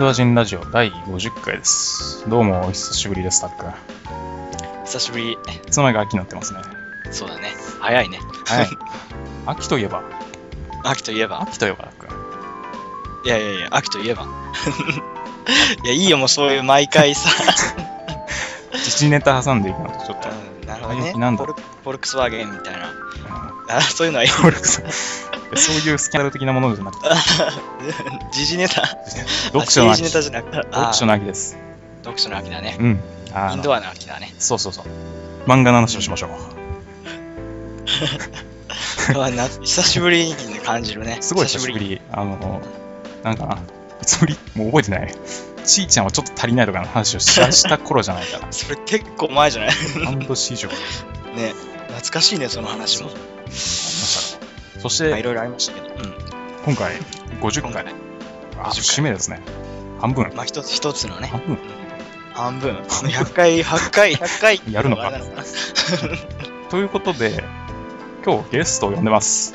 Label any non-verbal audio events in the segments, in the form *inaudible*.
ドア人ラジオ第50回です。どうも、お久しぶりです、タックン。久しぶり。いつの間にか秋になってますね。そうだね。早いね。はい。*laughs* 秋といえば、秋といえば？秋といえば、タックン。いやいやいや、秋といえば。*laughs* いや、いいよ、もうそういう毎回さ。*laughs* 時事ネタ挟んでいくのとちょっと、うんなるほどねなんだフォル。フォルクスワーゲンみたいな。うんあそういうのはいい。フォルクスそういうスキャンダル的なものじゃなくて、*laughs* 時事ネタ。読書の秋。あ時事ネタじゃなくて。読書のあ秋です。読書の秋だね。うん。インドアの秋だね。そうそうそう。漫画の話をしましょう。*laughs* 久しぶりに感じるね。すごい久しぶ。り。あの、なんかな、いつぶりもう覚えてない？ちーちゃんはちょっと足りないとかの話をしした頃じゃないかな。*laughs* それ結構前じゃない？半年以上ありね。懐かしいね、その話も。ました。そしまあ、いて、ろいろありましたけど。うん。今回、50回。あ、50節目ですね。半分。まあ、一つ一つのね。半分半分。100回、100回、100回。やるのかということで、今日ゲストを呼んでます。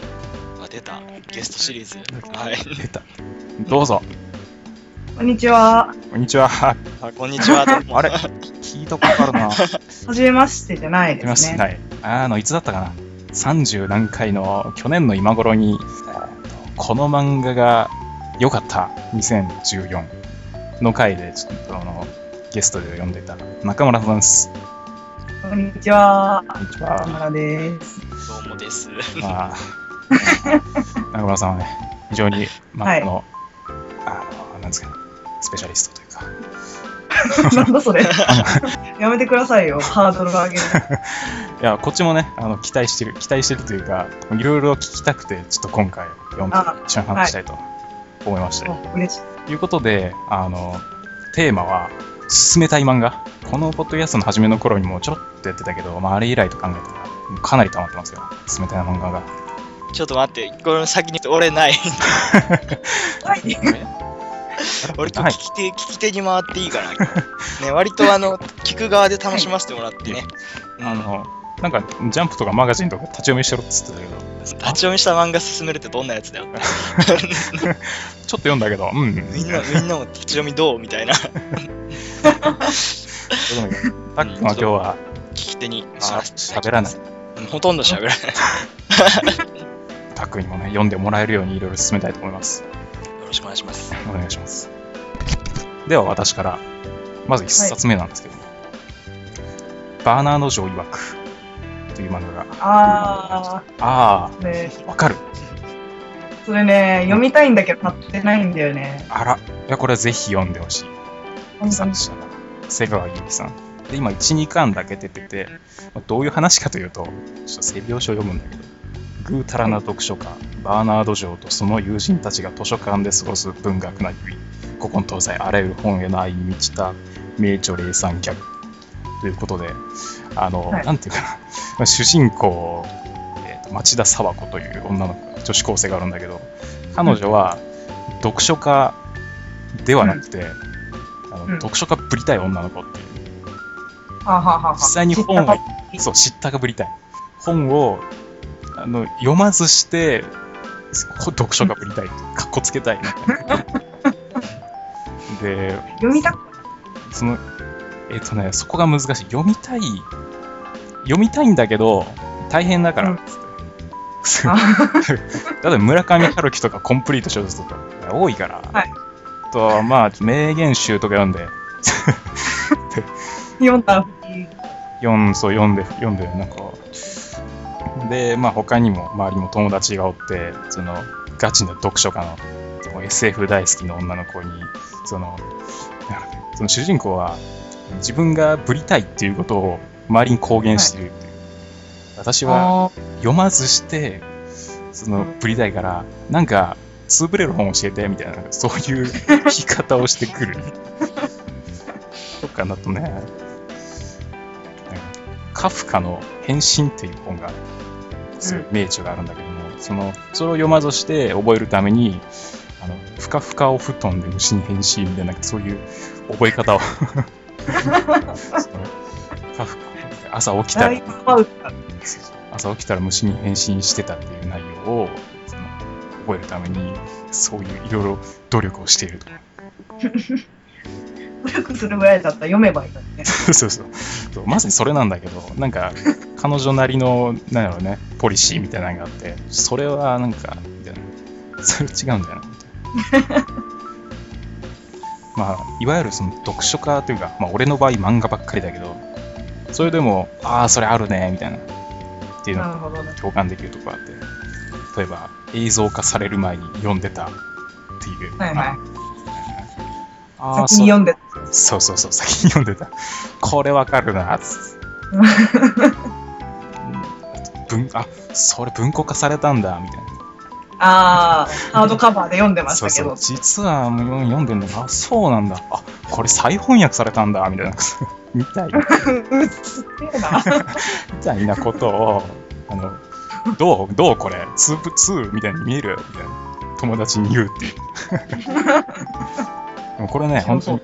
あ、出た。ゲストシリーズ。はい。出た。どうぞ。こんにちは。こんにちは。あ、こんにちは。*laughs* あれ？聞いたことあるな。*laughs* はじめましてじゃないですね。すはい。あの、いつだったかな。30何回の去年の今頃に、この漫画が良かった2014の回で、ちょっとあの、ゲストで呼んでた中村さんです。こんにちは。こんにち田は。村です。どうもです。まあ、中村さんはね、非常に漫画の、あの、なんですかね、スペシャリストというか、*laughs* なんだそれ。*laughs* やめてくださいよ。ハードル上げる。*laughs* いや、こっちもね、あの、期待してる、期待してるというか、いろいろ聞きたくて、ちょっと今回読んであ、一緒に話したいと思いまして。お嬉しい。ということで、あの、テーマは、進めたい漫画。このポッドキャストの初めの頃にもちょろっとやってたけど、まあ、あれ以来と考えたら、かなり溜まってますよ。進めたい漫画が。ちょっと待って、これ先に俺ない。はい。*laughs* 俺今はい日聞き手、聞き手に回っていいかな。ね、割とあの、*laughs* 聞く側で楽しませてもらってね。うんあの、なんか、ジャンプとかマガジンとか立ち読みしろっつってたけど、*laughs* 立ち読みした漫画進めるってどんなやつだよ。ちょっと読んだけど、うん。みんな、みんなも立ち読みどうみたいな。そういうのがタックンは今日は聞き手に喋らない。うんほとんど喋らない。タックンにもね、読んでもらえるようにいろいろ進めたいと思います。よろしくお願いします。お願いします。では私から、まず一冊目なんですけども、バーナード・ジョー曰くという漫画が、ああー、ね、あ、わかる。それね、読みたいんだけど買ってないんだよね。あら、いや、これはぜひ読んでほしい。作者が、瀬川由紀さん。で、今、1、2巻だけ出てて、まあどういう話かというと、ちょっと背表紙を読むんだけど、ぐうたらな読書家、バーナード・ジョーとその友人たちが図書館で過ごす文学な日々、古今東西あらゆる本への愛に満ちた名著霊産ギャグということで、あの、はい。なんていうかな、まあ主人公、えーと町田佐和子という女の子、女子高生があるんだけど、彼女は読書家ではなくて、あのうん。読書家ぶりたい女の子っていう、実際に本をそう、知ったかぶりたい。本をあの読まずして、読書家ぶりたい。かっこつけたい。*laughs* で、読みたくその、えっ、とね、そこが難しい。読みたい、読みたいんだけど、大変だから、うん *laughs* つって。あ例えば村上春樹とかコンプリート小説とか多いから、はいあとはまあ名言集とか読んで *laughs* 読んだ読んそう読んで読んでなんかでまあ他にも周りにも友達がおってそのガチの読書家の SF 大好きの女の子にそのその主人公は自分がぶりたいっていうことを周りに公言している。っていう、私はあ読まずして、その、ぶりたいから、なんか、潰れる本教えて、みたいな、そういう *laughs* 言い方をしてくる。とかだとね、カフカの変身っていう本が、すごい名著があるんだけども、その、それを読まずして覚えるために、あの、ふかふかお布団で虫に変身みたいな、そういう覚え方を。*laughs* 朝起きたら。朝起きたら虫に変身してたっていう内容をその覚えるためにそういういろいろ努力をしていると。*laughs* 努力するぐらいだったら読めばいいのにね。*laughs* そうそう。そうまさにそれなんだけどなんか彼女なりのなんやろうねポリシーみたいなのがあってそれはなんかみたいな。それ違うんだよなみたい？な *laughs* まあいわゆるその読書家というか、まあ、俺の場合漫画ばっかりだけどそれでもああそれあるねみたいな。っていうのなるほどね。共感できるところあって。例えば映像化される前に読んでた。っていう、はいはい。あ。あ先に読んで。そうそうそう先に読んでた。これわかるなつって *laughs* 文あそれ文庫化されたんだみたいな。ああ、ハードカバーで読んでましそうそう。たけど。実はもう読んでんだあそうなんだ。あこれ再翻訳されたんだみたいな。*laughs* みたい。*laughs* な。*laughs* みたいなことをあのどうどうこれ2プ2みたいに見えるみたいな。友達に言うっていう。でもこれね本当に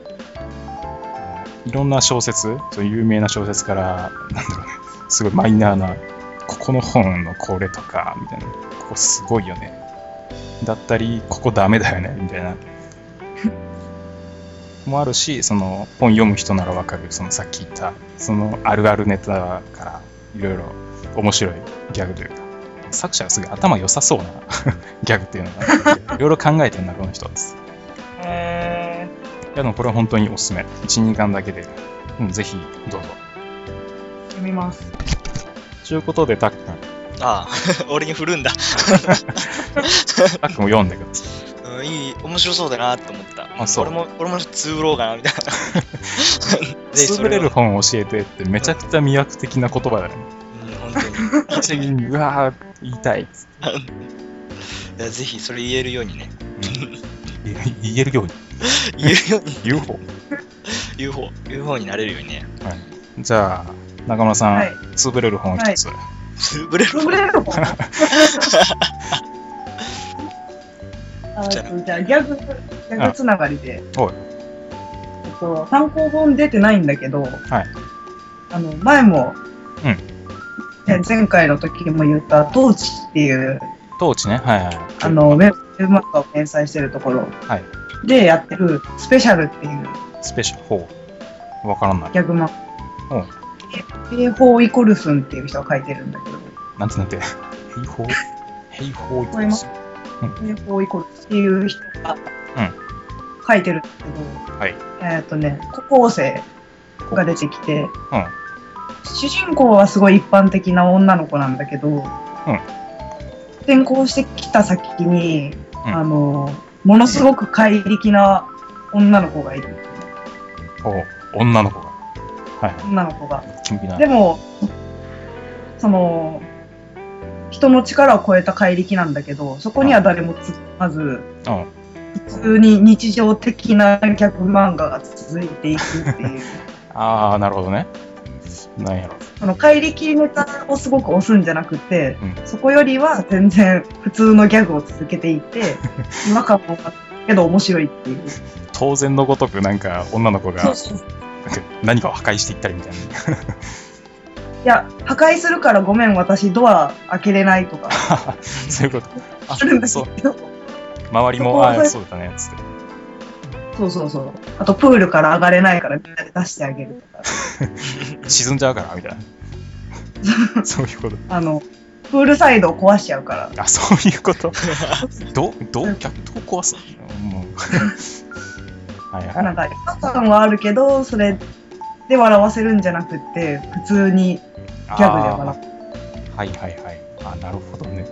いろんな小説有名な小説からなんだろうねすごいマイナーなここの本のこれとかみたいな。ここすごいよね。だったりここダメだよね。みたいな。*laughs* もあるしその本読む人ならわかる。そのさっき言ったそのあるあるネタからいろいろ面白いギャグというか。作者がすごい頭良さそうな *laughs* ギャグっていうのが。いろいろ考えてるなこの人ですえいやでもこれは本当におすすめ。12巻だけで、うん、ぜひどうぞ。ー、読みます。ということでタックンああ、*laughs* 俺に振るんだ。タックンも読んでくださいうん、いい、面白そうだなって思った。あそう俺も、俺もつぶろうかな、みたいな。*laughs* ぜひそ潰れる本を教えてってめちゃくちゃ魅惑的な言葉だよねうん、本当に。*laughs* 一にうわー言いたいいやぜひそれ言えるようにね。言えるように言えるように、言う方 UFO、UFO になれるようにね。はいじゃあ中村さん、はい。潰れる本を一つ、つぶれる潰れる本。*laughs* あじゃあギャグ、ギャグつながりで。おい。えっと、単行本出てないんだけど、はい。あの、前も、うん。え前回の時も言った、トーチっていう、当地ね。はいはい。あの、ウェブ漫画を連載してるところ。はい。でやってる、スペシャルっていうスペシャル。ほう。わからない。ギャグ漫うん画。平方イコルスンっていう人が書いてるんだけど、なんてなんて。平方？平方イコールす平方イコルスっていう人が書いてるんだけど、はい。えっとね、高校生が出てきて、うん。主人公はすごい一般的な女の子なんだけど、転校してきた先に、うん。あの、ものすごく怪力な女の子がいる。おう女の子がはい。はい女の子が。でも、その、人の力を超えた怪力なんだけど、そこには誰もつまず、うん普通に日常的なギャグ漫画が続いていくっていう。*laughs* ああなるほどね。なんやろ。その怪力ネタをすごく押すんじゃなくて、うん。そこよりは全然普通のギャグを続けていて、違和感もあったけど面白いっていう。当然のごとくなんか女の子が *laughs* 何かを破壊していったりみたいな。いや、破壊するからごめん、私ドア開けれないとか、*laughs* そういうこと。あするんだけど、周りもああそうだねつって。そうそうそう。あと、プールから上がれないからみんなで出してあげるとか、*laughs* 沈んじゃうからみたいな。そういうこと。あの、プールサイドを壊しちゃうから、あそういうこと。どうどう逆どう壊すの？もうはいはい。なんか、違和感はあるけど、それで笑わせるんじゃなくって、普通にギャグで笑あー。はいはいはい。あなるほどね。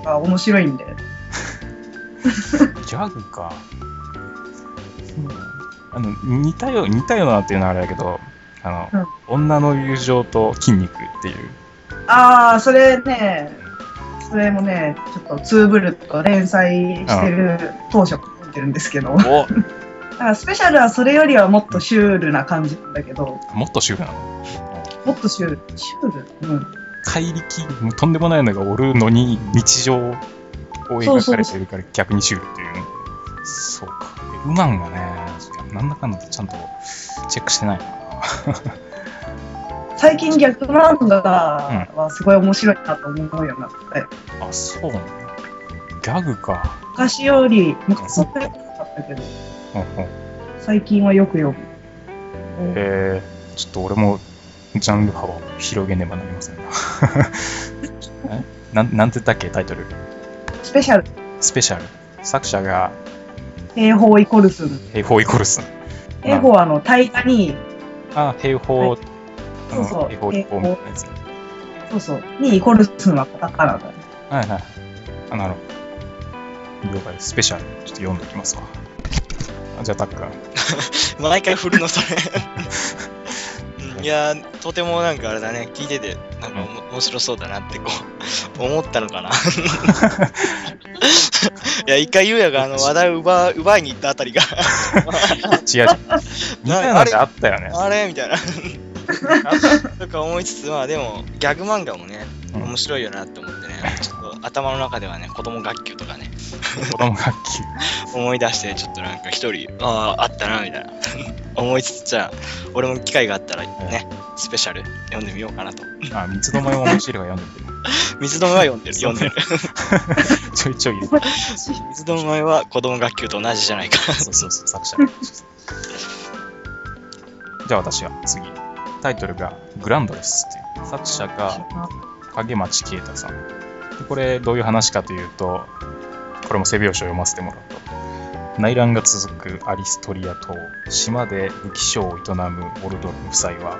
うから面白いんで。*laughs* ギャグか。あの似たよ似たようなっていうのはあれだけど、あの、女の友情と筋肉っていう。ああ、それね、それもね、ちょっとツーブルとか連載してる当初から読んでるんですけど、だかおらスペシャルはそれよりはもっとシュールな感じなんだけど、もっとシュールなの。もっとシュール、シュールうん。怪力、とんでもないのがおるのに日常を描かれてるから逆にシュールっていうね。そうか。ウマンがね、なんだかんだちゃんとチェックしてないな。最近逆漫画はすごい面白いなと思うようになって、あ、そうなんだ。ギャグか。昔より、昔そんなになかったけど、*laughs* 最近はよく読む。えー、ちょっと俺もジャンル幅を広げねばなりませんな。*laughs* え？なんなんて言ったっけ、タイトル。スペシャル、スペシャル。作者が兵法イコルスン。平方イコルスン。兵法はあの、大河に、あ、平方、はあのそうそう平方一方みたいなやつね。そうそう、にイコルスンはカタカナだね。はいはい。あ、なるほど。了解です。スペシャル。ちょっと読んでおきますわ。あじゃあ、タック君。*laughs* 毎回振るの、それ。*laughs* うんいやー、とてもなんかあれだね、聞いてて、なんか面白そうだなってこう、*laughs* 思ったのかな。いや、一回ゆうやがあの話題を奪奪いに行ったあたりが、違う違う。なのってあったよね。あれみたいな。とか思いつつ、まあでも、ギャグ漫画もね、うん面白いよなって思ってね、ちょっと頭の中ではね、子供学級とかね、子供学級。思い出して、ちょっとなんか一人、ああ、あったな、みたいな。*laughs* 思いつつ、じゃあ、俺も機会があったらね、スペシャル読んでみようかなと。あ、三つどもえも面白いが読んでみて。水止めは読んでる、読んでる。*laughs* ちょいちょい入れて。水止めは子供学級と同じじゃないか。そうそうそう、作者。じゃあ私は次。タイトルがグランドレスっていう。作者が影町啓太さん。でこれどういう話かというと、これも背表紙を読ませてもらうと、内乱が続くアリストリア島、島で武器商を営むオルドル夫妻は、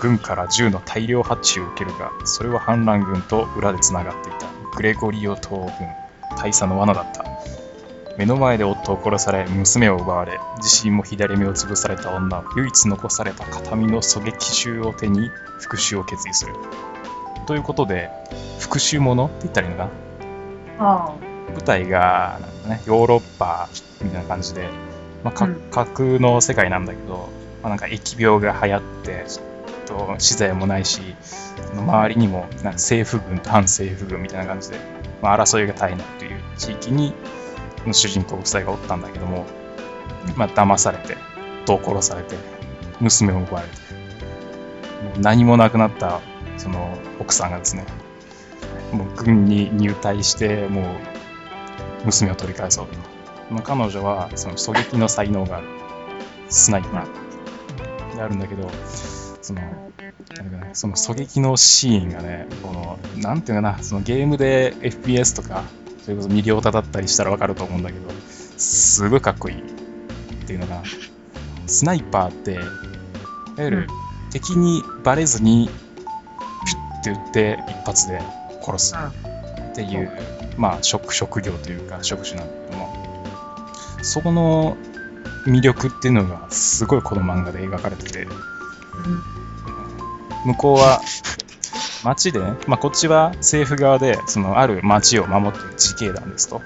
軍から銃の大量発注を受けるが、それは反乱軍と裏でつながっていたグレゴリオ島軍、大佐の罠だった。目の前で夫を殺され、娘を奪われ、自身も左目を潰された女は唯一残された形見の狙撃銃を手に復讐を決意する。ということで、復讐ものって言ったらいいのかな？ああ舞台がなんか、ね、ヨーロッパみたいな感じで、まあ、かうん。架空の世界なんだけど、まあ、なんか疫病が流行ってと資材もないし周りにもなんか政府軍と反政府軍みたいな感じで、まあ、争いが絶えないという地域に主人公夫妻がおったんだけども、まあ騙されて人を殺されて娘を奪われてもう何もなくなったその奥さんがですねもう軍に入隊してもう娘を取り返そうと。まあ、彼女はその狙撃の才能がある。スナイパーであるんだけど、その、なんだかなその狙撃のシーンがね、この、なんていうかな、そのゲームで FPS とか、それこそミリオタだったりしたらわかると思うんだけど、すごいかっこいいっていうのが、スナイパーって、いわゆる敵にバレずに、ピュッて撃って一発で殺すっていう、まあ職、職業というか職種なんだけども、そこの魅力っていうのがすごいこの漫画で描かれてて、向こうは町でね、まあ、こっちは政府側でそのある町を守っている自警団ですと。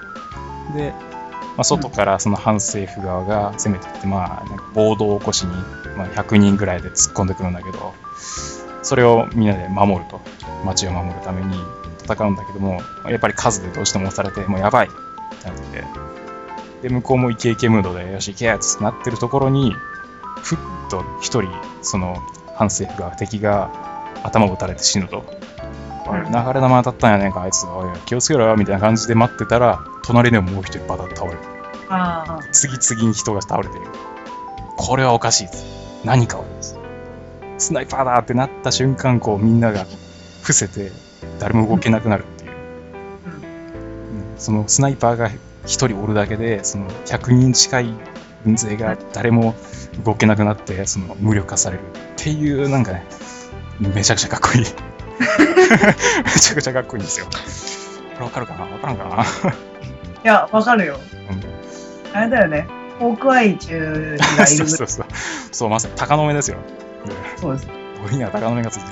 で、まあ、外からその反政府側が攻めてきて、まあ、なんか暴動を起こしに、まあ、100人ぐらいで突っ込んでくるんだけど、それをみんなで守ると。町を守るために戦うんだけども、やっぱり数でどうしても押されて、もうやばいってなってて、で、向こうもイケイケムードで、よし、行けやつってなってるところに、ふっと一人、その、反政府が、敵が頭を撃たれて死ぬと。流れ弾当たったんやねんか、あいつ。おい、気をつけろよ、みたいな感じで待ってたら、隣でももう一人バタッと倒れる。あ次々に人が倒れてる。これはおかしいです。何かをです。スナイパーだってなった瞬間、こうみんなが伏せて、誰も動けなくなるっていう。うんそのスナイパーが一人おるだけで、その100人近い軍勢が誰も動けなくなって、その無力化されるっていう、なんかね、めちゃくちゃかっこいい。*laughs* めちゃくちゃかっこいいんですよ。これわかるかな？わからんかな？あ。いや、わかるよ。うんあれだよね。ホークアイ中がいる。*laughs* そうそうそう。そう、まさに鷹の目ですよ。でそうです。俺には鷹の目がついて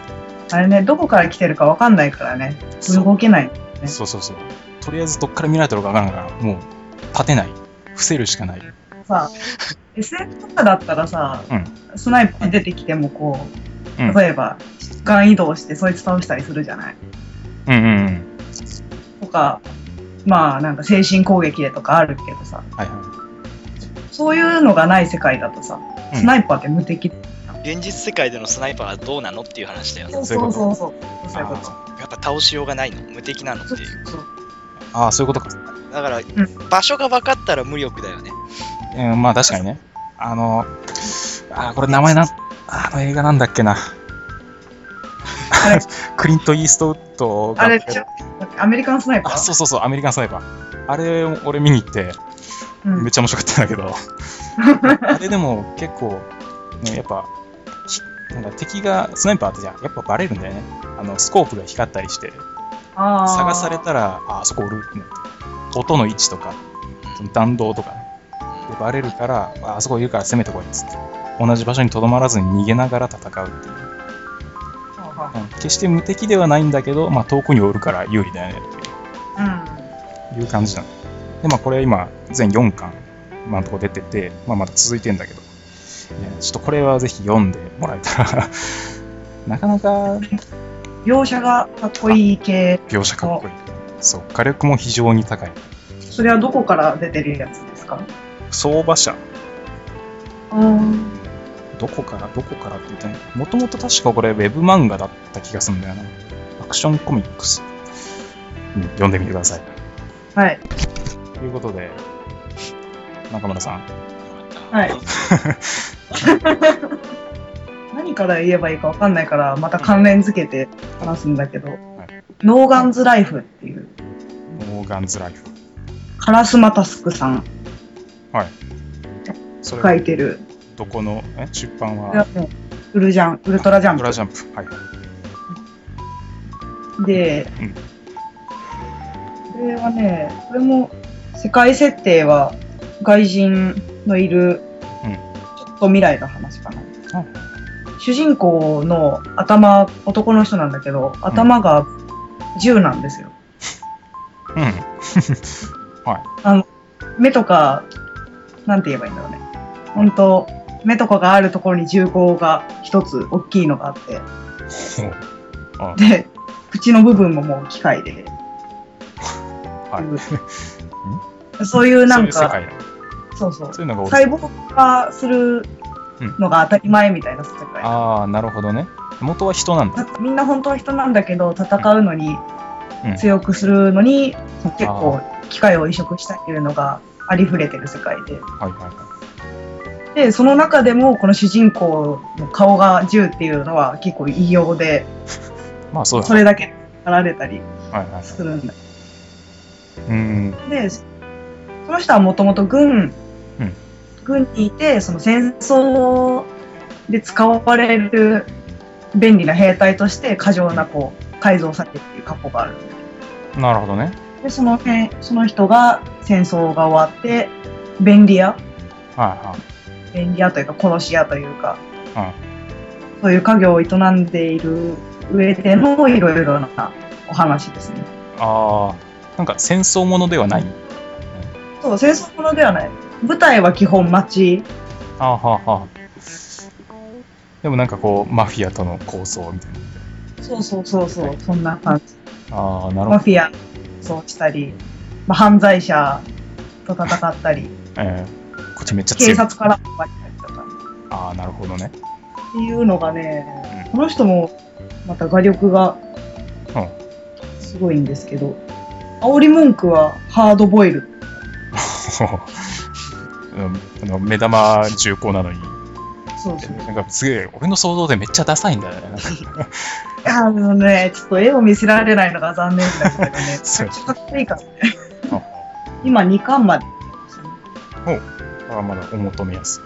あれね、どこから来てるかわかんないからね。動けない。てそうそうそう。とりあえずどっから見られたのかわからんから、もう立てない。伏せるしかない。さ、SF とかだったらさ、うんスナイパー出てきてもこうんう、例えば、時間移動してそいつ倒したりするじゃないうんうんうん。とか、まあなんか精神攻撃でとかあるけどさ、はいはそういうのがない世界だとさ、うんスナイパーって無敵。現実世界でのスナイパーはどうなのっていう話だよね。そうそういうことそうそうそう。そういうこと。やっぱ倒しようがないの無敵なのっていう。そうい。ああ、そういうことか。だから、ん場所が分かったら無力だよね。うん、まあ確かにね。あの、あーこれ名前なん、あの映画なんだっけな。*laughs* クリント・イーストウッドがあれアメリカンスナイパー？あ、そうそうそう、アメリカンスナイパー。あれ、俺見に行って、うんめっちゃ面白かったんだけど、*laughs* あれでも結構、ね、やっぱ、ひなんか敵が、スナイパーってじゃんやっぱバレるんだよね。あの、スコープが光ったりして、探されたら、あ、あそこおるってなって音の位置とか、その弾道とかね。で、バレるから、ああそこいるから攻めてこいっつって。同じ場所にとどまらずに逃げながら戦うっていう。はうん決して無敵ではないんだけど、まあ遠くにおるから有利だよねっていう。いう感じなの。で、まあこれ今、全4巻、今のとこ出てて、まあまだ続いてんだけど、ちょっとこれはぜひ読んでもらえたら、*laughs* なかなかうん。描写がかっこいい系。描写かっこいい。そう、火力も非常に高い。それはどこから出てるやつですか？相場社、うん。どこから、どこからって言ったのもともと確かこれウェブ漫画だった気がするんだよな。アクションコミックス。うん、読んでみてください。はい。ということで、中村さん。はい。*laughs* 何から言えばいいかわかんないから、また関連付けて話すんだけど、ノーガンズライフっていう、ノーガンズライフ。カラスマタスクさんは書いてる、どこの、え？出版は？ウルジャン、ウルトラジャンプ。ウラジャンプ。はいはい。でうん、これはね、これも世界設定は外人のいる、うんちょっと未来の話かな。あ主人公の頭、男の人なんだけど、頭が銃なんですよ。うん。*laughs* 目とか、なんて言えばいいんだろうね。本当目とかがあるところに銃口が一つ大きいのがあって、で、口の部分ももう機械で。はい。そういうなんか、そうそうそう。いうのが細胞化するのが当たり前みたいな世界。ああ、なるほどね。元は人なんだ。みんな本当は人なんだけど、戦うのに、うん強くするのに、結構機械を移植したっていうのがありふれてる世界で。はいはいはい。で、その中でもこの主人公の顔が銃っていうのは結構異様で、まあそうだ。それだけられたりはいはいはい。するんだ。うん。で、その人はもともと軍、うん軍にいて、その戦争で使われる便利な兵隊として過剰なこう改造されてっていう過去があるなるほどね。ど。で、その辺、その人が戦争が終わって、便利屋はいはい。便利屋というか殺し屋というか、うんそういう家業を営んでいる上でのいろいろなお話ですね。ああ、なんか戦争ものではない。そう、戦争ものではない。舞台は基本街。ああ、はあ、はあ。でもなんかこう、マフィアとの抗争みたいな。そうそうそうそう、そんな感じ。ああ、なるほど。マフィアそうしたり、まあ、犯罪者と戦ったり、えーこっちめっちゃ強い。警察からも奪ったりとかああ、なるほどね。っていうのがね、この人もまた画力がすごいんですけど、煽り文句はハードボイル。*laughs* うんあの目玉重厚なのに、そうそう。なんかすげえ、俺の想像でめっちゃダサいんだよね。あのね、ちょっと絵を見せられないのが残念だけどね、そうかっこいいからね。あ今2巻まで。あまだお求めやすい。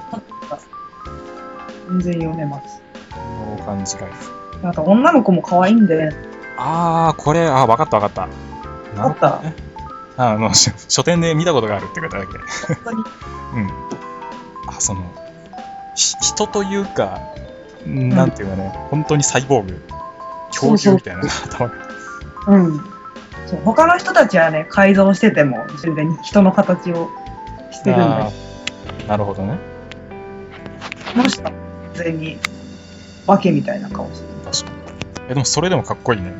全然読めます。ノーガンズライフ。なんか女の子も可愛いんで、ああ、これ、あー、わかったわかった。なるほどねあの、し書店で見たことがあるって方だけ。本当にうん。あ、その、ひ人というか、なんていうかね、本当にサイボーグ、恐竜みたいな頭が。うん。そう他の人たちはね、改造してても、全然人の形をしてるんだなるほどね。この人は完全に化けみたいな顔してる。確かに。え、でもそれでもかっこいいね。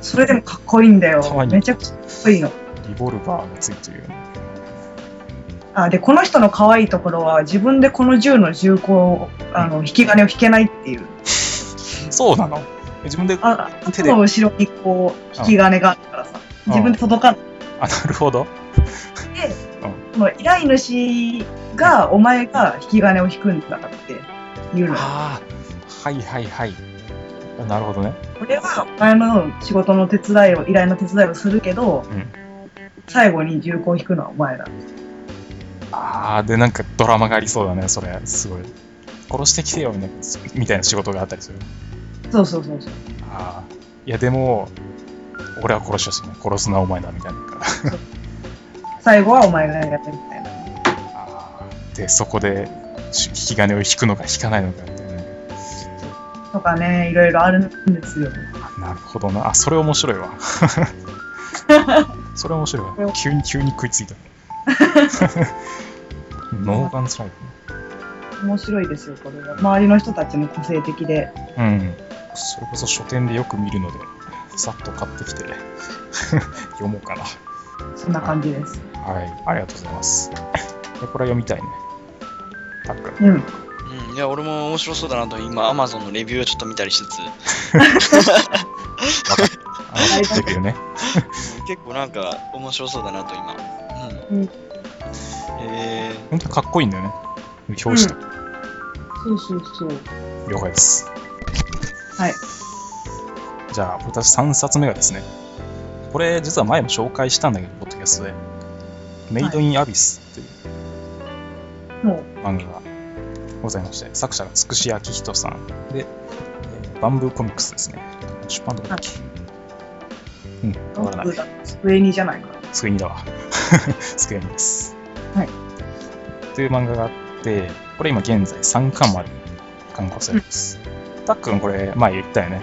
それでもかっこいいんだよめちゃくちゃかっこいいの。リボルバーがついてるよね。あで、この人の可愛いところは、自分でこの銃の銃口を、あの、引き金を引けないっていう。そうなの？え自分で、あ、あ、あ手で？の後ろにこう、引き金があるからさ、自分で届かない。なるほど。で、その依頼主がお前が引き金を引くんだって言うのよ。ああ、はいはいはい。なるほどね。俺はお前の仕事の手伝いを、依頼の手伝いをするけど、うん最後に銃口を引くのはお前だ。ああ、で、なんかドラマがありそうだね、それ。すごい。殺してきてよ、みたいなみたいな仕事があったりする。そうそうそうそう。ああ。いや、でも、俺は殺しやすいね。殺すのはお前だ、みたいな。最後はお前がやってみたいな。あーで、そこで、し引き金を引くのか引かないのかっていうね。とかね、いろいろあるんですよ。あなるほどな。あ、それ面白いわ。*laughs* それ面白いわ。急に、急に食いついた。ノーガンズライ面白いですよ、これは。周りの人たちも個性的で。ブ。うん。それこそ書店でよく見るので、さっと買ってきて、*laughs* 読もうかな。そんな感じです。はい。ありがとうございます。でこれは読みたいね。たっくん。うん。うん、いや、俺も面白そうだなと、今、Amazon のレビューをちょっと見たりしつつ、*laughs* *laughs* あの、レビューね。*laughs* 結構なんか面白そうだなと、今。うんうん。え本当にかっこいいんだよね。表紙と。そうそうそう。了解です。はい。じゃあ、私3冊目がですね、これ実は前も紹介したんだけど、ポッドキャストで、メイドインアビスっていうも漫画がございまして、作者がつくしあきひとさんで、えーバンブーコミックスですね。出版どこだっけ？うん、う、わない。だ机にじゃないか。スクエニだわ。スクエニです。はい。という漫画があって、これ今現在3巻まで刊行されてます。たっくんこれ前言ったよね。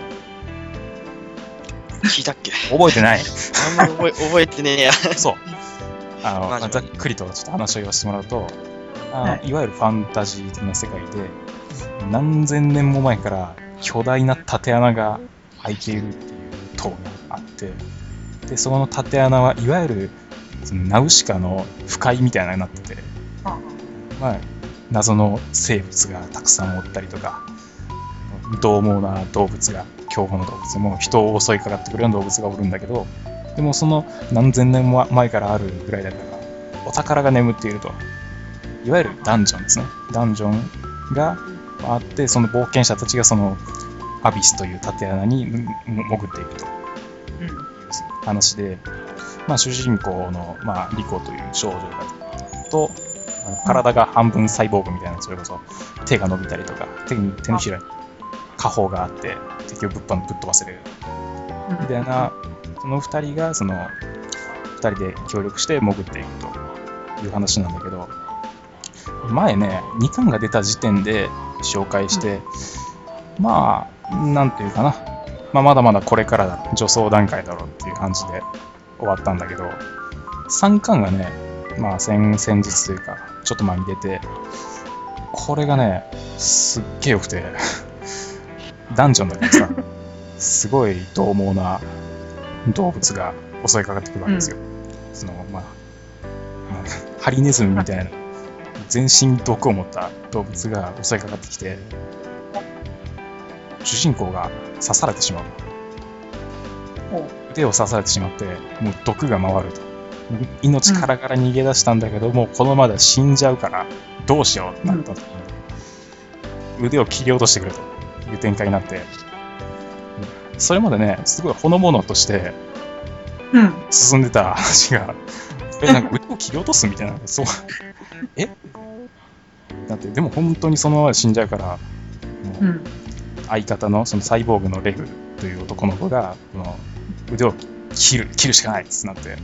ー、聞いたっけ？覚えてない。あんまり覚え *laughs* 覚えてねえや。そう。あの、まあざっくりとちょっと話を言わせてもらうと、あのはいい、わゆるファンタジー的な世界で、何千年も前から巨大な縦穴が開いているっていう塔があって、で、そこの縦穴はいわゆるそのナウシカの不快みたいなのになってて、あまあ、謎の生物がたくさんおったりとか、獰猛な動物が、凶暴な動物も人を襲いかかってくるような動物がおるんだけど、でもその何千年も前からあるぐらいだから、お宝が眠っていると。いわゆるダンジョンですね。ダンジョンがあって、その冒険者たちがそのアビスという縦穴にん潜っていくとうん。話で、まあ、主人公の、まあ、リコという少女がと体が半分サイボーグみたいなそれこそ手が伸びたりとか手に手のひらに下方があって敵をぶっぱぶっ飛ばせる。みたいなその2人がその2人で協力して潜っていくという話なんだけど前ね2巻が出た時点で紹介して、まあなんていうかな、まあ、まだまだこれからだ助走段階だろうっていう感じで終わったんだけど3巻がねまあ先先日というかちょっと前に出てこれがねすっげえ良くてダンジョンだからさすごい獰猛な動物が襲いかかってくるわけですよ。そのまあ、まあ、ハリネズミみたいな全身毒を持った動物が襲いかかってきて主人公が刺されてしまう。腕を刺されてしまってもう毒が回ると。命からがら逃げ出したんだけど、もうこのままでは死んじゃうからどうしようってなった時に、腕を切り落としてくれと。いう展開になって。それまでねすごいほのぼのとしてうん。進んでた *laughs* 話がえなんか腕を切り落とすみたいな。そう。え？だってでも本当にそのままで死んじゃうからもううん。相方のそのサイボーグのレグという男の子がこの腕を切る切るしかないっつなって。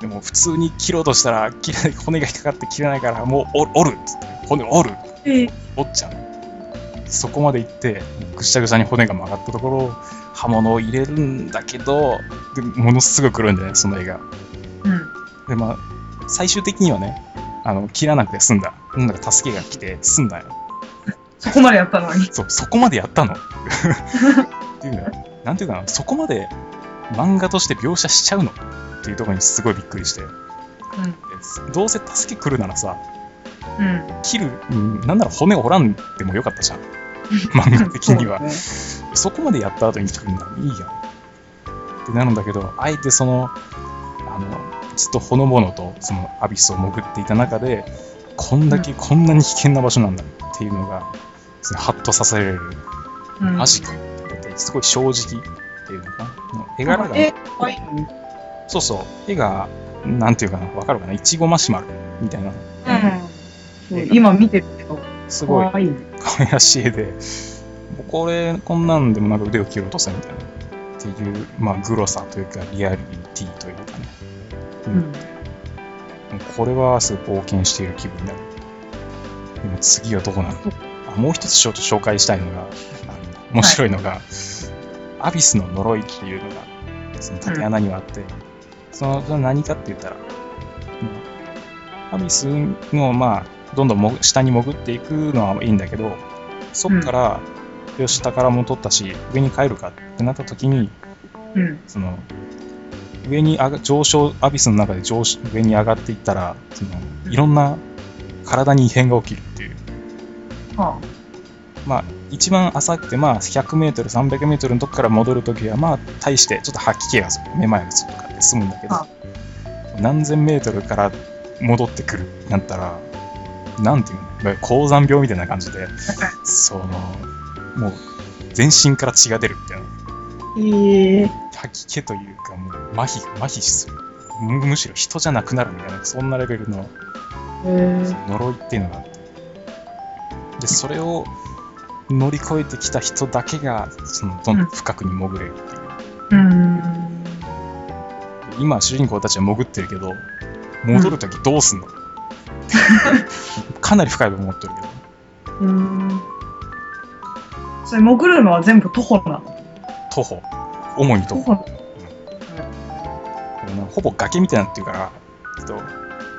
でも普通に切ろうとしたら切れない骨が引っかかって切れないからもう折折るっつって。骨折る。えー折っちゃう。そこまで行ってぐしゃぐしゃに骨が曲がったところを刃物を入れるんだけどでものすごく来るんだよねその映画うん。でまあ最終的にはねあの切らなくて済んだ。なんだか助けが来て済んだよそこまでやったのに。そう、そこまでやったの *laughs* っていうのなんていうかな、そこまで漫画として描写しちゃうのっていうところにすごいびっくりして、どうせ助け来るならさ、うん。うん。切る、うんなんなら骨折らんでもよかったじゃん。漫画的には。そねそこまでやった後に来るんだいいやん。ってなるんだけど、あえてその、あの、ずっとほのぼのとそのアビスを潜っていた中で、こんだけこんなに危険な場所なんだっていうのが、そのハッとさせられる、うん。マジか。ってすごい正直っていうのかな。絵柄が、え、可愛い。のに。そうそう、絵が、なんていうかな、わかるかな、いちごマシュマロみたいな、そう今見てるけど、すごい。可愛い。らしい絵で、これ、こんなんでもなんか腕を切り落とせみたいな、っていう、まあ、グロさというか、リアリティというかね。ううん。ん。これはすごい冒険している気分になる。次はどこなの？あもう一つちょっと紹介したいのが、面白いのが、アビスの呪いっていうのが、その竹穴にはあって、そのそれは何かって言ったら、アビスの、まあ、どんどんも下に潜っていくのはいいんだけど、そっから、よし、宝物取ったし、上に帰るかってなった時に、うん。その上に上が上昇アビスの中で上昇上に上がっていったらそのいろんな体に異変が起きるっていうはまあ一番浅くてまあ 100m300m のとこから戻るときはまあ大してちょっと吐き気がするめまいがするとかで済むんだけどあ。何千メートルから戻ってくるなったらなんていうの？まあ高山病みたいな感じでそのもう全身から血が出るみたいな。ええ。吐き気というか、もう麻痺、麻痺する。むむしろ人じゃなくなるみたいな、そんなレベルのえ。呪いっていうのが。で、それを乗り越えてきた人だけが、その、どんどん深くに潜れるっていう。うん。今、主人公たちは潜ってるけど、戻るときどうすんの、*laughs* かなり深いと思ってるけど、うん。それ潜るのは全部徒歩なの？徒歩。主に徒歩。徒ほぼ崖みたいになってるから、ちょっと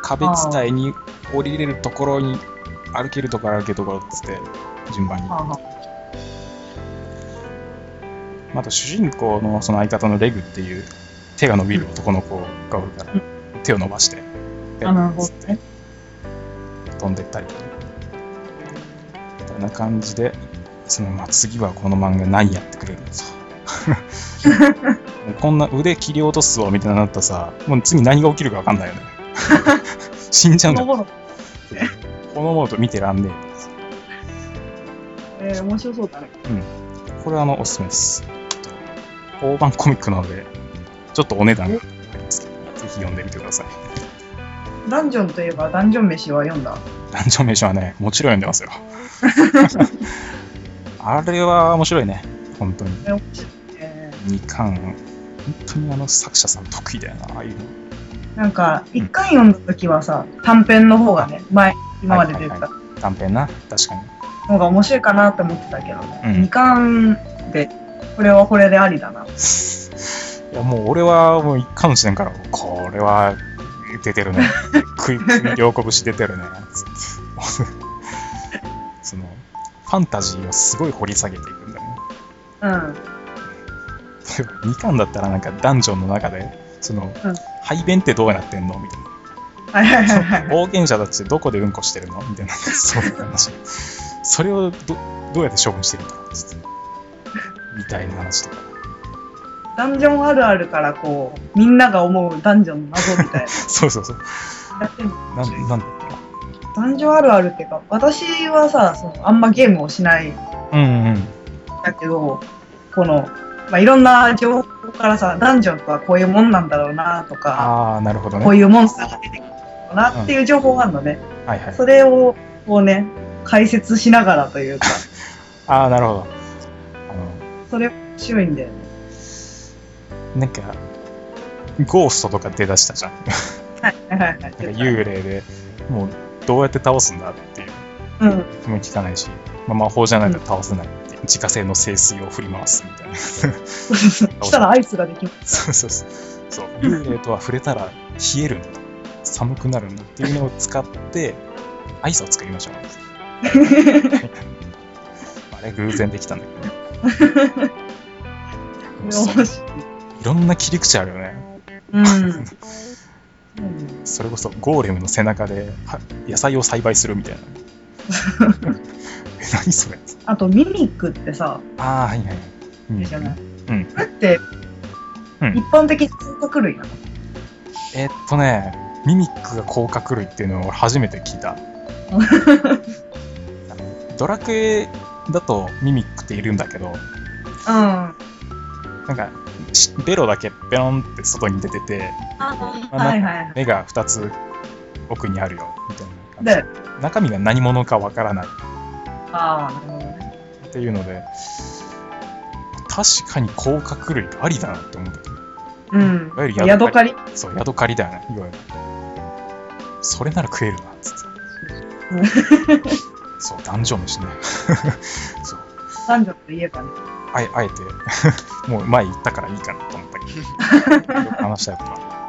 壁伝いに降りれるところに歩けるところ歩けるところっつって順番に。はあはあと主人公のその相方のレグっていう手が伸びる男の子がおるから、うん手を伸ばして、あ、なるほどね。飛んでったり。みたいな感じで、そのまあ次はこの漫画何やってくれるのさ。も *laughs* うこんな腕切り落とすぞみたいになったらさ、もう次何が起きるか分かんないよね。*laughs* 死んじゃうんだよ。このものと見てらんねえー、面白そうだね。え。これはあの、おすすめです。大判コミックなので、ちょっとお値段がかかりますけど、ぜひ読んでみてください。ダンジョンといえばダンジョン飯は読んだ？ダンジョン名称はね、もちろん読んでますよ。*laughs* あれは面白いね。本当に。え面白いね2巻、本当にあの作者さん得意だよな、ああいうの。なんか、一巻読んだ時はさ、短編の方がね、前、今まで出てた短編な、確かに。のが面白いかなって思ってたけどね。うん二巻で、これはこれでありだな。いや、もう俺はもう一巻の時点から、これは出てるね。*laughs* 食い、食い両拳出てるね。つってその、ファンタジーをすごい掘り下げていくんだよね。うん。2巻だったらなんかダンジョンの中で、その、うん排便ってどうなってんの？みたいな。はいはいはいはい。冒険者たちどこでうんこしてるの？みたいな、*laughs* そういう話。それをどどうやって処分してるんだろうつってみたいな話とか。ダンジョンあるあるからこう、みんなが思うダンジョンの謎みたいな。*laughs* そうそうそう。やってんのなんなんだっけ？な。ダンジョンあるあるっていうか、私はさ、そのあんまゲームをしないんうんうん。だけど、この、まあ、いろんな情報からさ、ダンジョンとはこういうもんなんだろうなとか、ああ、なるほどね。こういうモンスターが出てくるうなっていう情報があるのね。はいはい。それをこうね、解説しながらというか、*laughs* ああ、なるほど。あの、それ面白いんだよね。なんか、ゴーストとか出だしたじゃん。はいはいはいはい。なんか幽霊で、もうどうやって倒すんだっていううん。も聞かないし、まあ、魔法じゃないと倒せないっていう自家製の聖水を振り回すみたいな。したらアイスができます。そうそうそう。そう。幽霊とは触れたら冷えるんだと。寒くなるんだっていうのを使って、アイスを作りましょう。*laughs* あれ偶然できたんだけどね。い。いろんな切り口あるよね。うん。それこそゴーレムの背中では野菜を栽培するみたいな。*laughs* え、何それ？あと、ミミックってさ、ああ、はいはいじゃない？うんこれって、うん一般的に甲殻類なのえーっとね、ミミックが甲殻類っていうのを俺初めて聞いた。*laughs* ドラクエだとミミックっているんだけど、うん。なんか、しベロだけペロンって外に出てて。目が2つ奥にあるよ、みたいなで感、じ。中身が何者かわからない。っていうので、確かに甲殻類ありだなって思った。うん。いわゆるヤドカリ？そう、ヤドカリだよね、いわゆる。それなら食えるな、つって。そう、男女飯ね。*laughs* そう。男女といえばね。あえあえて、*laughs* もう前言ったからいいかなと思ったけど、*laughs* 話したいことは。